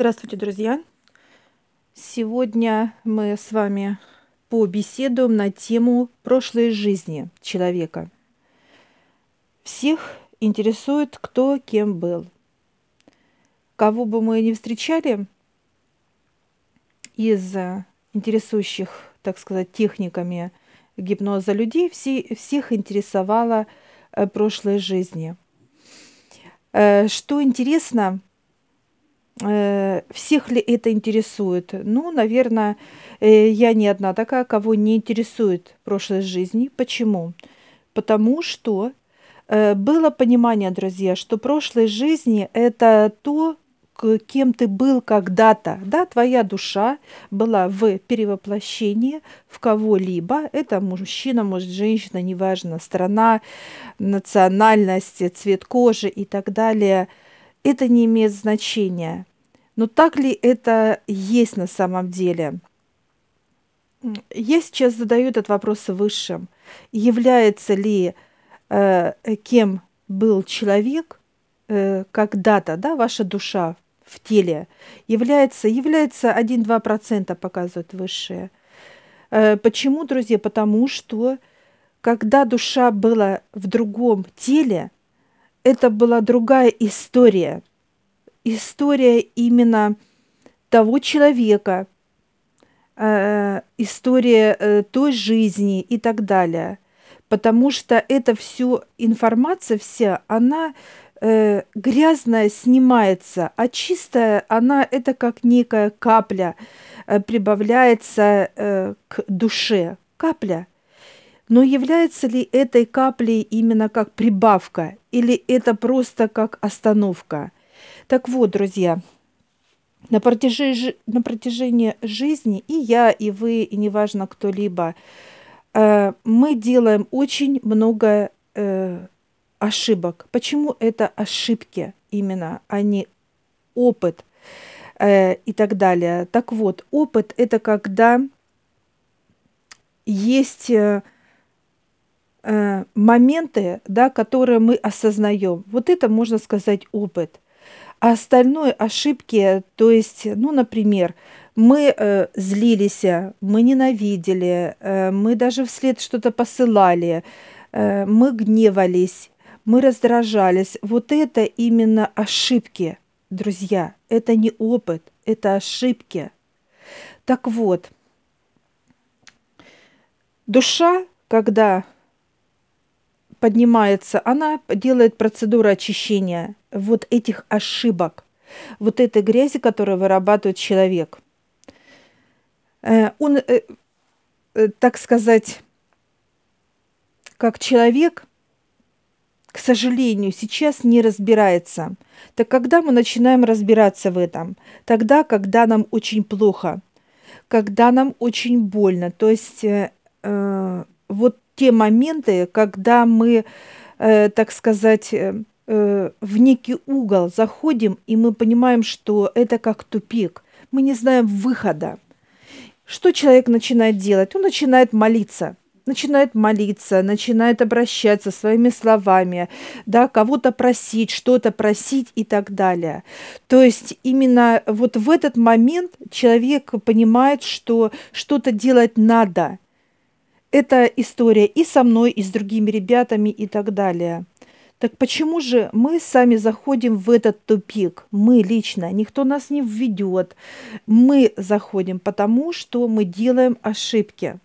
Здравствуйте, друзья! Сегодня мы с вами побеседуем на тему прошлой жизни человека. Всех интересует, кто кем был. Кого бы мы ни встречали из интересующих, так сказать, техниками гипноза людей, все, всех интересовала э, прошлой жизни. Э, что интересно, всех ли это интересует? Ну, наверное, э, я не одна такая, кого не интересует прошлой жизни. Почему? Потому что э, было понимание, друзья, что прошлой жизни это то, кем ты был когда-то, да, твоя душа была в перевоплощении в кого-либо, это мужчина, может, женщина, неважно, страна, национальность, цвет кожи и так далее, это не имеет значения. Но так ли это есть на самом деле? Я сейчас задаю этот вопрос высшим. Является ли э, кем был человек э, когда-то, да, ваша душа в теле, является, является 1-2% показывают высшие. Э, почему, друзья? Потому что когда душа была в другом теле, это была другая история – история именно того человека, э, история э, той жизни и так далее. Потому что эта всю информация вся, она э, грязная снимается, а чистая, она это как некая капля прибавляется к душе. Капля. Но является ли этой каплей именно как прибавка или это просто как остановка? Так вот, друзья, на протяжении, на протяжении жизни и я, и вы, и неважно кто-либо, э, мы делаем очень много э, ошибок. Почему это ошибки именно, а не опыт э, и так далее? Так вот, опыт – это когда есть моменты, да, которые мы осознаем. Вот это можно сказать опыт – а остальное ошибки, то есть, ну, например, мы э, злились, мы ненавидели, э, мы даже вслед что-то посылали, э, мы гневались, мы раздражались. Вот это именно ошибки, друзья. Это не опыт, это ошибки. Так вот, душа, когда поднимается, она делает процедуру очищения вот этих ошибок, вот этой грязи, которую вырабатывает человек. Э, он, э, э, так сказать, как человек, к сожалению, сейчас не разбирается. Так когда мы начинаем разбираться в этом? Тогда, когда нам очень плохо, когда нам очень больно. То есть э, вот те моменты, когда мы, э, так сказать, э, э, в некий угол заходим, и мы понимаем, что это как тупик. Мы не знаем выхода. Что человек начинает делать? Он начинает молиться начинает молиться, начинает обращаться своими словами, да, кого-то просить, что-то просить и так далее. То есть именно вот в этот момент человек понимает, что что-то делать надо – это история и со мной, и с другими ребятами и так далее. Так почему же мы сами заходим в этот тупик? Мы лично, никто нас не введет. Мы заходим, потому что мы делаем ошибки.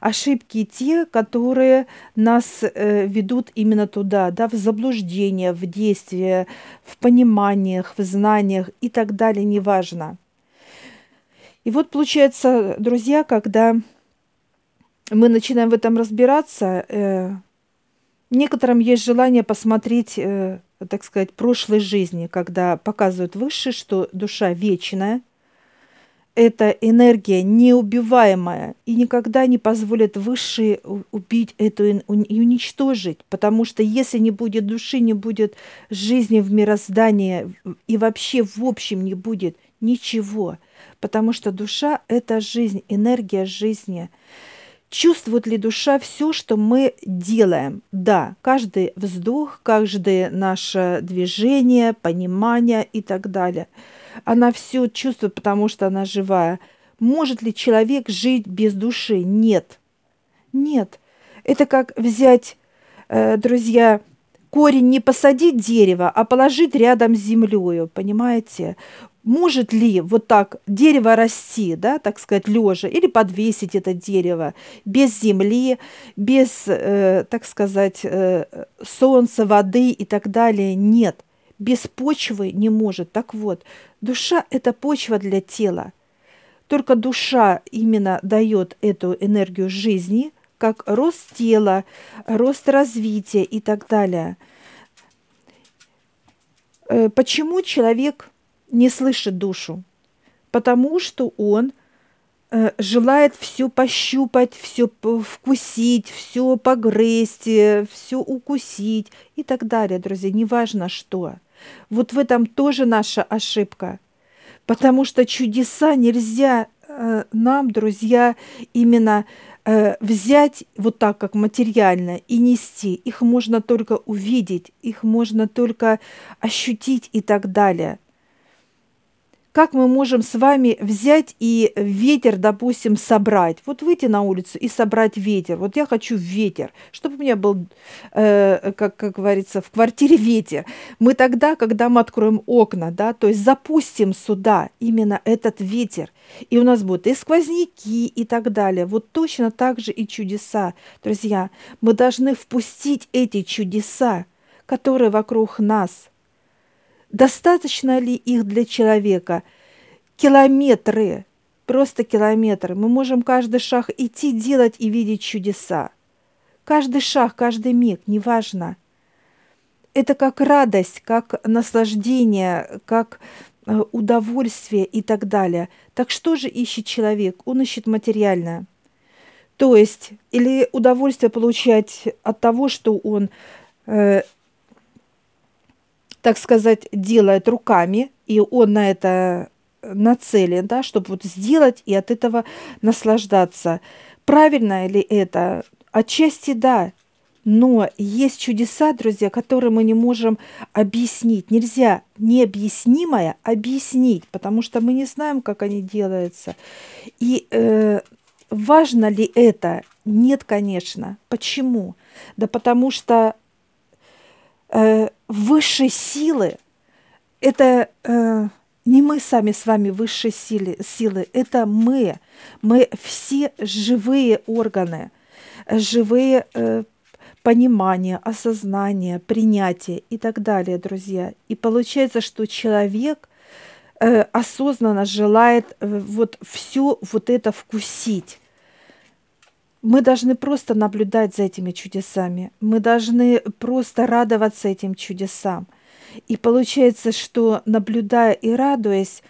Ошибки те, которые нас э, ведут именно туда, да, в заблуждение, в действие, в пониманиях, в знаниях и так далее, неважно. И вот получается, друзья, когда мы начинаем в этом разбираться, э, некоторым есть желание посмотреть, э, так сказать, прошлой жизни, когда показывают выше, что душа вечная, это энергия неубиваемая и никогда не позволит выше убить эту и уничтожить, потому что если не будет души, не будет жизни в мироздании и вообще в общем не будет ничего, потому что душа – это жизнь, энергия жизни – Чувствует ли душа все, что мы делаем? Да, каждый вздох, каждое наше движение, понимание и так далее. она все чувствует, потому что она живая. Может ли человек жить без души? Нет. Нет. Это как взять, э, друзья, корень не посадить дерево, а положить рядом с землей, понимаете? Может ли вот так дерево расти, да, так сказать, лежа, или подвесить это дерево без земли, без, э, так сказать, э, солнца, воды и так далее? Нет, без почвы не может. Так вот, душа – это почва для тела. Только душа именно дает эту энергию жизни, как рост тела, рост развития и так далее. Э, почему человек не слышит душу, потому что он э, желает все пощупать, все вкусить, все погрызть, э, все укусить и так далее, друзья, неважно что. Вот в этом тоже наша ошибка, потому что чудеса нельзя э, нам, друзья, именно э, взять вот так, как материально, и нести. Их можно только увидеть, их можно только ощутить и так далее как мы можем с вами взять и ветер, допустим, собрать? Вот выйти на улицу и собрать ветер. Вот я хочу ветер, чтобы у меня был, э, как, как говорится, в квартире ветер. Мы тогда, когда мы откроем окна, да, то есть запустим сюда именно этот ветер, и у нас будут и сквозняки и так далее. Вот точно так же и чудеса. Друзья, мы должны впустить эти чудеса, которые вокруг нас – Достаточно ли их для человека? Километры, просто километры. Мы можем каждый шаг идти, делать и видеть чудеса. Каждый шаг, каждый миг, неважно. Это как радость, как наслаждение, как э, удовольствие и так далее. Так что же ищет человек? Он ищет материальное. То есть, или удовольствие получать от того, что он э, так сказать, делает руками, и он на это нацелен, да, чтобы вот сделать и от этого наслаждаться. Правильно ли это? Отчасти да, но есть чудеса, друзья, которые мы не можем объяснить. Нельзя необъяснимое объяснить, потому что мы не знаем, как они делаются. И э, важно ли это? Нет, конечно. Почему? Да потому что э, высшей силы это э, не мы сами с вами высшие силы, силы, это мы. Мы все живые органы, живые э, понимания, осознания, принятия и так далее, друзья. И получается, что человек э, осознанно желает э, вот все вот это вкусить мы должны просто наблюдать за этими чудесами. Мы должны просто радоваться этим чудесам. И получается, что наблюдая и радуясь,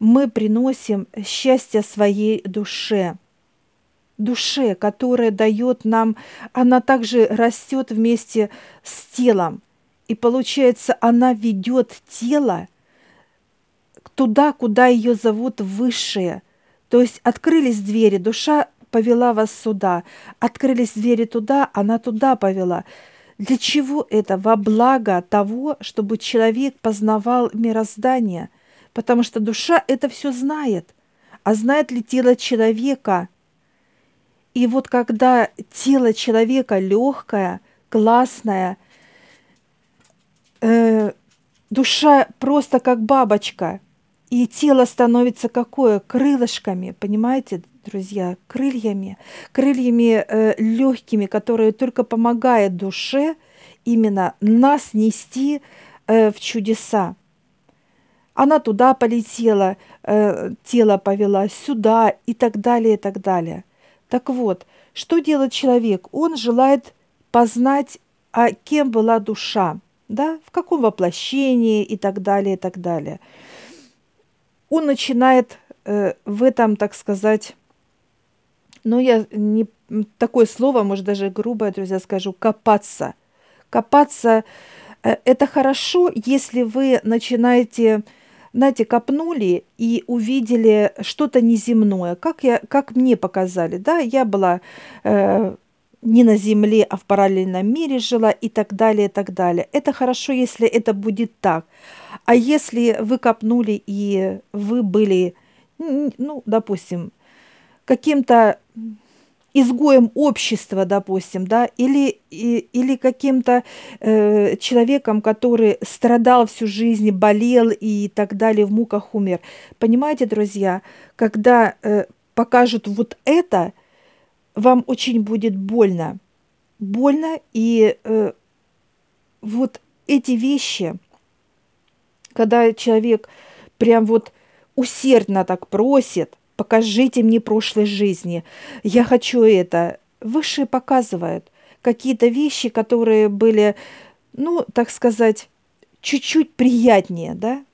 мы приносим счастье своей душе. Душе, которая дает нам, она также растет вместе с телом. И получается, она ведет тело туда, куда ее зовут высшее. То есть открылись двери, душа повела вас сюда. Открылись двери туда, она туда повела. Для чего это? Во благо того, чтобы человек познавал мироздание. Потому что душа это все знает. А знает ли тело человека? И вот когда тело человека легкое, классное, э, душа просто как бабочка, и тело становится какое? Крылышками, понимаете? Друзья, крыльями, крыльями э, легкими, которые только помогают душе именно нас нести э, в чудеса. Она туда полетела, э, тело повела сюда и так далее, и так далее. Так вот, что делает человек? Он желает познать, а кем была душа, да, в каком воплощении и так далее, и так далее. Он начинает э, в этом, так сказать, но я не такое слово, может даже грубое, друзья, скажу, копаться. Копаться э, это хорошо, если вы начинаете, знаете, копнули и увидели что-то неземное, как, я, как мне показали. Да, я была э, не на Земле, а в параллельном мире жила и так далее, и так далее. Это хорошо, если это будет так. А если вы копнули и вы были, ну, допустим, каким-то изгоем общества, допустим, да, или, и, или каким-то э, человеком, который страдал всю жизнь, болел и так далее, в муках умер. Понимаете, друзья, когда э, покажут вот это, вам очень будет больно. Больно, и э, вот эти вещи, когда человек прям вот усердно так просит, покажите мне прошлой жизни, я хочу это. Высшие показывают какие-то вещи, которые были, ну, так сказать, чуть-чуть приятнее, да?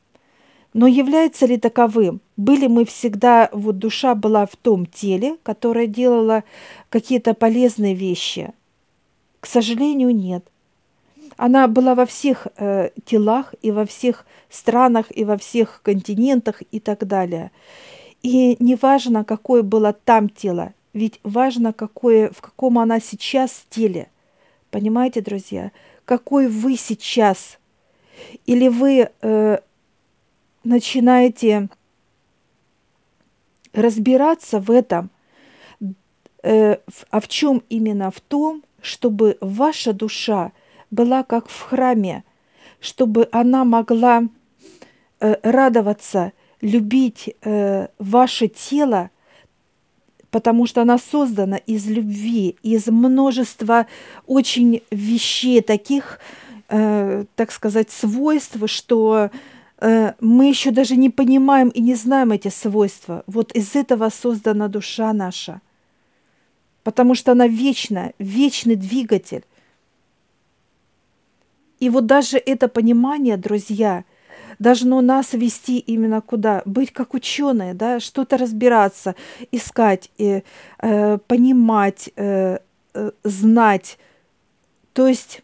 Но является ли таковым? Были мы всегда, вот душа была в том теле, которое делало какие-то полезные вещи? К сожалению, нет. Она была во всех э, телах и во всех странах и во всех континентах и так далее. И не важно, какое было там тело, ведь важно, какое, в каком она сейчас теле. Понимаете, друзья? Какой вы сейчас? Или вы э, начинаете разбираться в этом, э, а в чем именно? В том, чтобы ваша душа была как в храме, чтобы она могла э, радоваться, любить э, ваше тело, потому что она создана из любви, из множества очень вещей, таких, э, так сказать, свойств, что э, мы еще даже не понимаем и не знаем эти свойства. Вот из этого создана душа наша, потому что она вечна, вечный двигатель. И вот даже это понимание, друзья, должно нас вести именно куда? Быть как ученые, да, что-то разбираться, искать, э, э, понимать, э, э, знать. То есть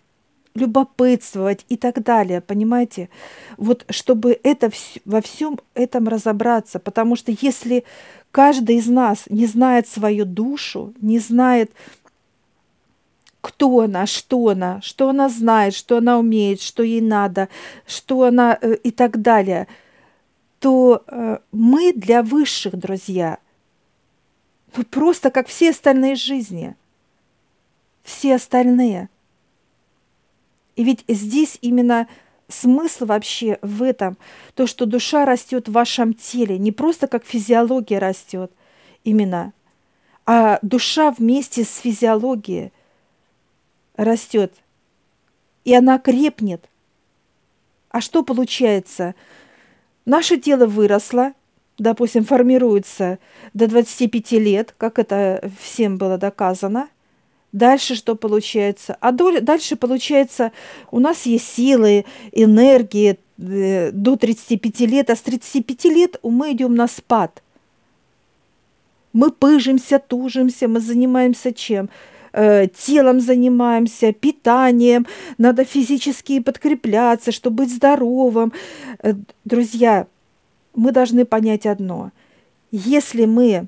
любопытствовать и так далее, понимаете? Вот чтобы это во всем этом разобраться, потому что если каждый из нас не знает свою душу, не знает кто она, что она, что она знает, что она умеет, что ей надо, что она э, и так далее, то э, мы для высших, друзья, ну, просто как все остальные жизни, все остальные. И ведь здесь именно смысл вообще в этом, то, что душа растет в вашем теле, не просто как физиология растет именно, а душа вместе с физиологией – растет, и она крепнет. А что получается? Наше тело выросло, допустим, формируется до 25 лет, как это всем было доказано. Дальше что получается? А дальше получается, у нас есть силы, энергии э, до 35 лет, а с 35 лет мы идем на спад. Мы пыжимся, тужимся, мы занимаемся чем? Э, телом занимаемся, питанием, надо физически подкрепляться, чтобы быть здоровым. Э, друзья, мы должны понять одно. Если мы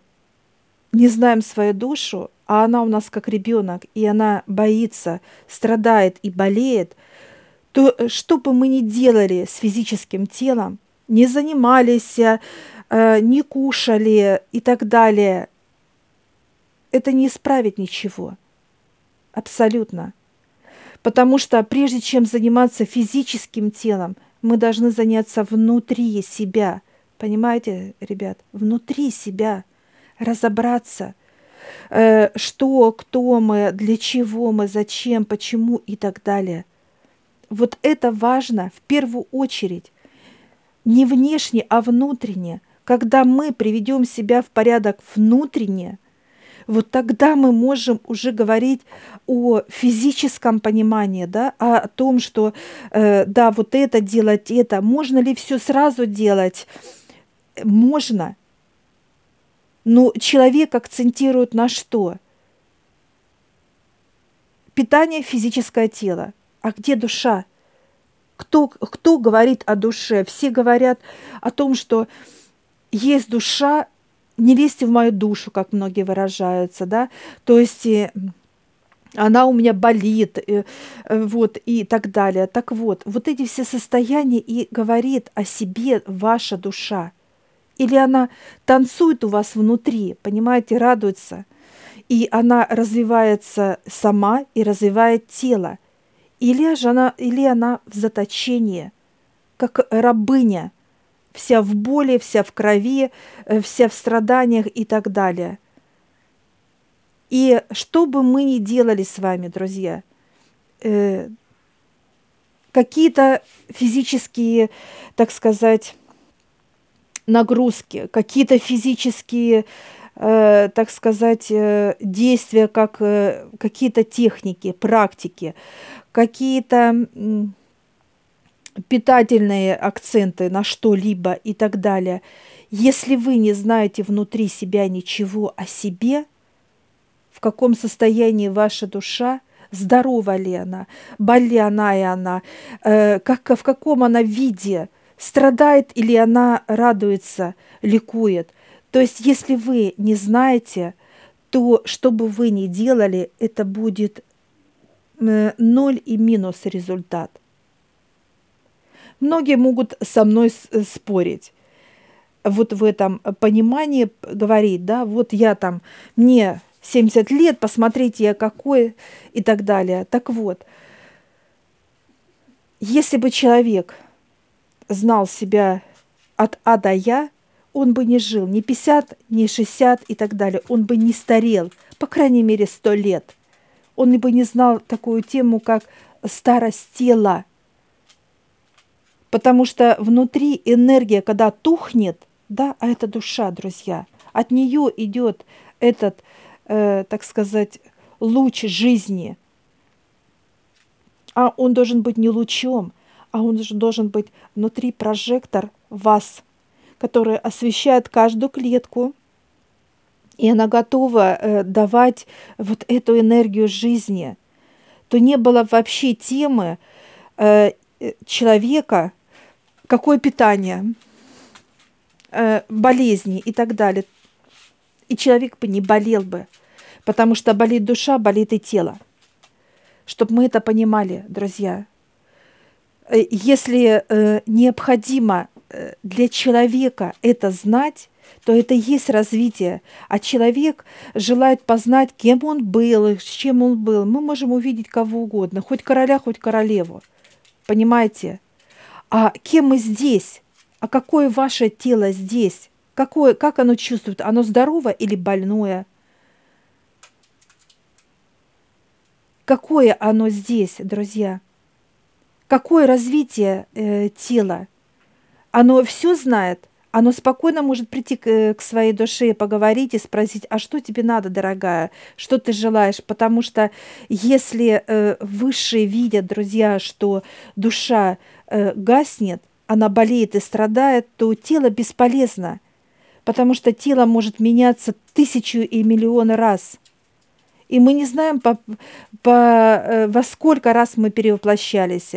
не знаем свою душу, а она у нас как ребенок, и она боится, страдает и болеет, то э, что бы мы ни делали с физическим телом, не занимались, не кушали и так далее, это не исправит ничего. Абсолютно. Потому что прежде чем заниматься физическим телом, мы должны заняться внутри себя. Понимаете, ребят? Внутри себя. Разобраться, э, что, кто мы, для чего мы, зачем, почему и так далее. Вот это важно в первую очередь. Не внешне, а внутренне. Когда мы приведем себя в порядок внутренне – вот тогда мы можем уже говорить о физическом понимании, да, о том, что э, да, вот это делать, это. Можно ли все сразу делать? Можно. Но человек акцентирует на что? Питание физическое тело. А где душа? Кто, кто говорит о душе? Все говорят о том, что есть душа, не лезьте в мою душу, как многие выражаются, да, то есть она у меня болит, э, вот, и так далее. Так вот, вот эти все состояния и говорит о себе ваша душа. Или она танцует у вас внутри, понимаете, радуется. И она развивается сама и развивает тело. Или же она, или она в заточении, как рабыня, вся в боли, вся в крови, э, вся в страданиях и так далее – и что бы мы ни делали с вами, друзья, э, какие-то физические, так сказать, нагрузки, какие-то физические, э, так сказать, э, действия, как э, какие-то техники, практики, какие-то э, питательные акценты на что-либо и так далее. Если вы не знаете внутри себя ничего о себе – в каком состоянии ваша душа, здорова ли она, больна ли она, э, как, в каком она виде, страдает или она радуется, ликует. То есть, если вы не знаете, то что бы вы ни делали, это будет э, ноль и минус результат. Многие могут со мной спорить вот в этом понимании говорить, да, вот я там, мне 70 лет, посмотрите, я какой и так далее. Так вот, если бы человек знал себя от А до Я, он бы не жил ни 50, ни 60 и так далее. Он бы не старел, по крайней мере, 100 лет. Он бы не знал такую тему, как старость тела. Потому что внутри энергия, когда тухнет, да, а это душа, друзья, от нее идет этот э, так сказать, луч жизни. А он должен быть не лучом, а он должен быть внутри прожектор вас, который освещает каждую клетку, и она готова э, давать вот эту энергию жизни, то не было вообще темы э, человека, какое питание, э, болезни и так далее и человек бы не болел бы, потому что болит душа, болит и тело. Чтобы мы это понимали, друзья. Э, если э, необходимо для человека это знать, то это и есть развитие. А человек желает познать, кем он был, с чем он был. Мы можем увидеть кого угодно, хоть короля, хоть королеву. Понимаете? А кем мы здесь? А какое ваше тело здесь? Какое, как оно чувствует? Оно здоровое или больное? Какое оно здесь, друзья? Какое развитие э, тела? Оно все знает? Оно спокойно может прийти к, э, к своей душе и поговорить и спросить, а что тебе надо, дорогая, что ты желаешь? Потому что если э, высшие видят, друзья, что душа э, гаснет, она болеет и страдает, то тело бесполезно потому что тело может меняться тысячу и миллионы раз. И мы не знаем, по, по, э, во сколько раз мы перевоплощались.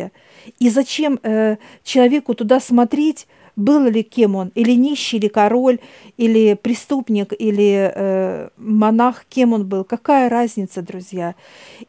И зачем э, человеку туда смотреть, был ли кем он, или нищий, или король, или преступник, или э, монах, кем он был. Какая разница, друзья?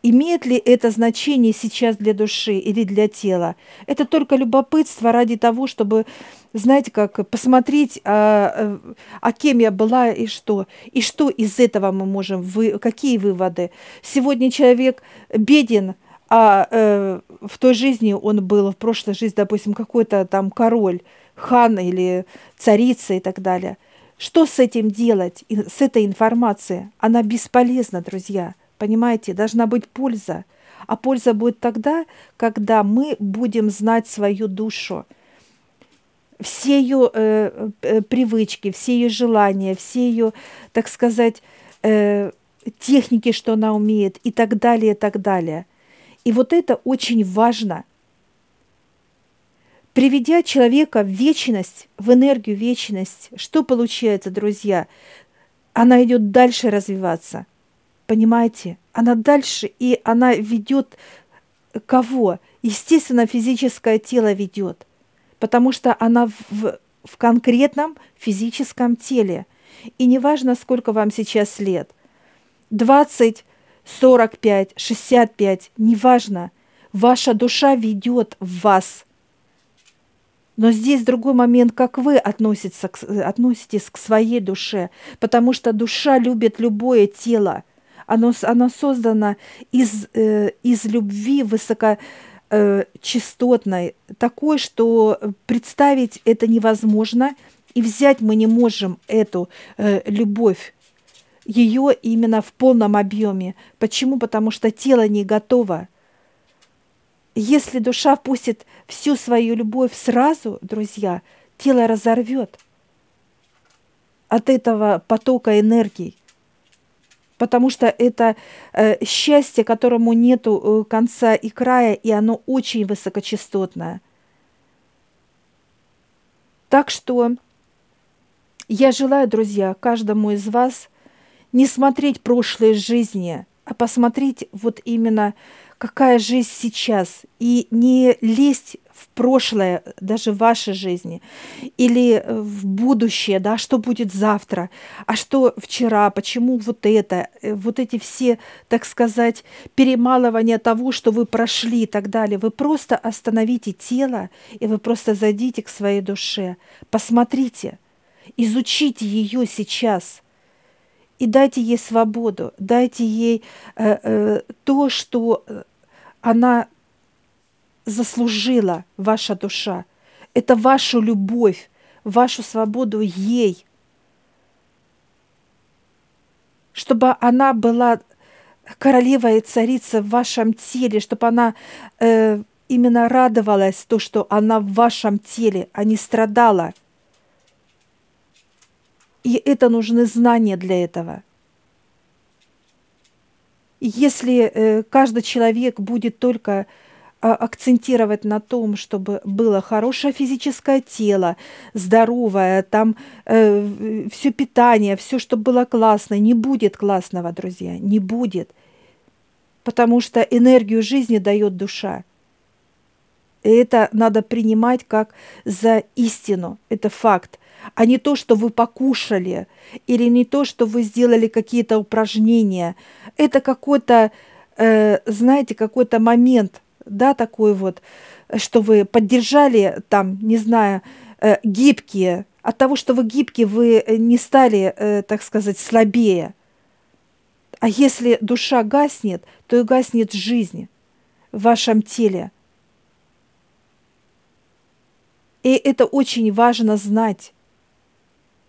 Имеет ли это значение сейчас для души или для тела? Это только любопытство ради того, чтобы, знаете, как посмотреть, а, а кем я была и что. И что из этого мы можем, вы, какие выводы? Сегодня человек беден, а э, в той жизни он был, в прошлой жизни, допустим, какой-то там король, хан или царица и так далее. Что с этим делать, с этой информацией? Она бесполезна, друзья. Понимаете, должна быть польза. А польза будет тогда, когда мы будем знать свою душу. Все ее э, э, привычки, все ее желания, все ее, так сказать, э, техники, что она умеет и так далее, и так далее. И вот это очень важно – Приведя человека в вечность, в энергию вечность, что получается, друзья? Она идет дальше развиваться. Понимаете? Она дальше, и она ведет кого? Естественно, физическое тело ведет, потому что она в, в конкретном физическом теле. И неважно, сколько вам сейчас лет, 20, 45, 65, неважно. Ваша душа ведет вас. Но здесь другой момент, как вы относитесь к, относитесь к своей душе, потому что душа любит любое тело. Оно, оно создано из, э, из любви высокочастотной, э, такой, что представить это невозможно, и взять мы не можем эту э, любовь ее именно в полном объеме. Почему? Потому что тело не готово. Если душа впустит всю свою любовь сразу, друзья, тело разорвет от этого потока энергии. Потому что это э, счастье, которому нету э, конца и края, и оно очень высокочастотное. Так что я желаю, друзья, каждому из вас не смотреть прошлые жизни, а посмотреть вот именно какая жизнь сейчас, и не лезть в прошлое, даже в вашей жизни, или в будущее, да, что будет завтра, а что вчера, почему вот это, э, вот эти все, так сказать, перемалывания того, что вы прошли и так далее. Вы просто остановите тело, и вы просто зайдите к своей душе, посмотрите, изучите ее сейчас – и дайте ей свободу, дайте ей э, э, то, что э, она заслужила, ваша душа. Это вашу любовь, вашу свободу ей. Чтобы она была королева и царица в вашем теле, чтобы она э, именно радовалась то, что она в вашем теле, а не страдала – и это нужны знания для этого. Если э, каждый человек будет только а, акцентировать на том, чтобы было хорошее физическое тело, здоровое, там э, все питание, все, чтобы было классно, не будет классного, друзья, не будет. Потому что энергию жизни дает душа. И это надо принимать как за истину, это факт а не то, что вы покушали, или не то, что вы сделали какие-то упражнения. Это какой-то, э, знаете, какой-то момент, да, такой вот, что вы поддержали там, не знаю, э, гибкие. От того, что вы гибкие, вы не стали, э, так сказать, слабее. А если душа гаснет, то и гаснет жизнь в вашем теле. И это очень важно знать.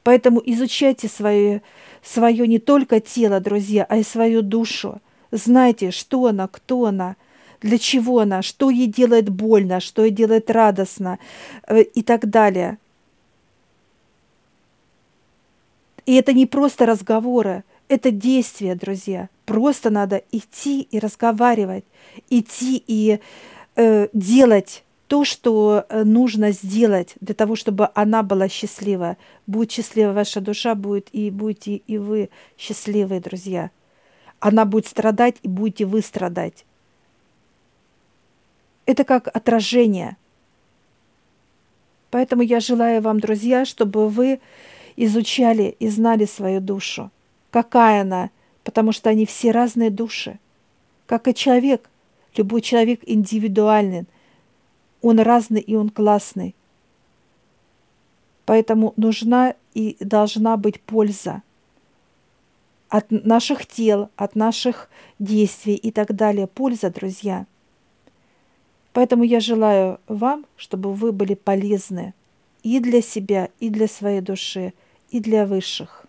Поэтому изучайте свое, свое не только тело, друзья, а и свою душу. Знайте, что она, кто она, для чего она, что ей делает больно, что ей делает радостно э, и так далее. И это не просто разговоры, это действия, друзья. Просто надо идти и разговаривать, идти и э, делать то, что э, нужно сделать для того, чтобы она была счастлива. Будет счастлива ваша душа, будет и будете и вы счастливые, друзья. Она будет страдать, и будете вы страдать. Это как отражение. Поэтому я желаю вам, друзья, чтобы вы изучали и знали свою душу. Какая она, потому что они все разные души. Как и человек. Любой человек индивидуальный – он разный и он классный. Поэтому нужна и должна быть польза от наших тел, от наших действий и так далее. Польза, друзья. Поэтому я желаю вам, чтобы вы были полезны и для себя, и для своей души, и для высших.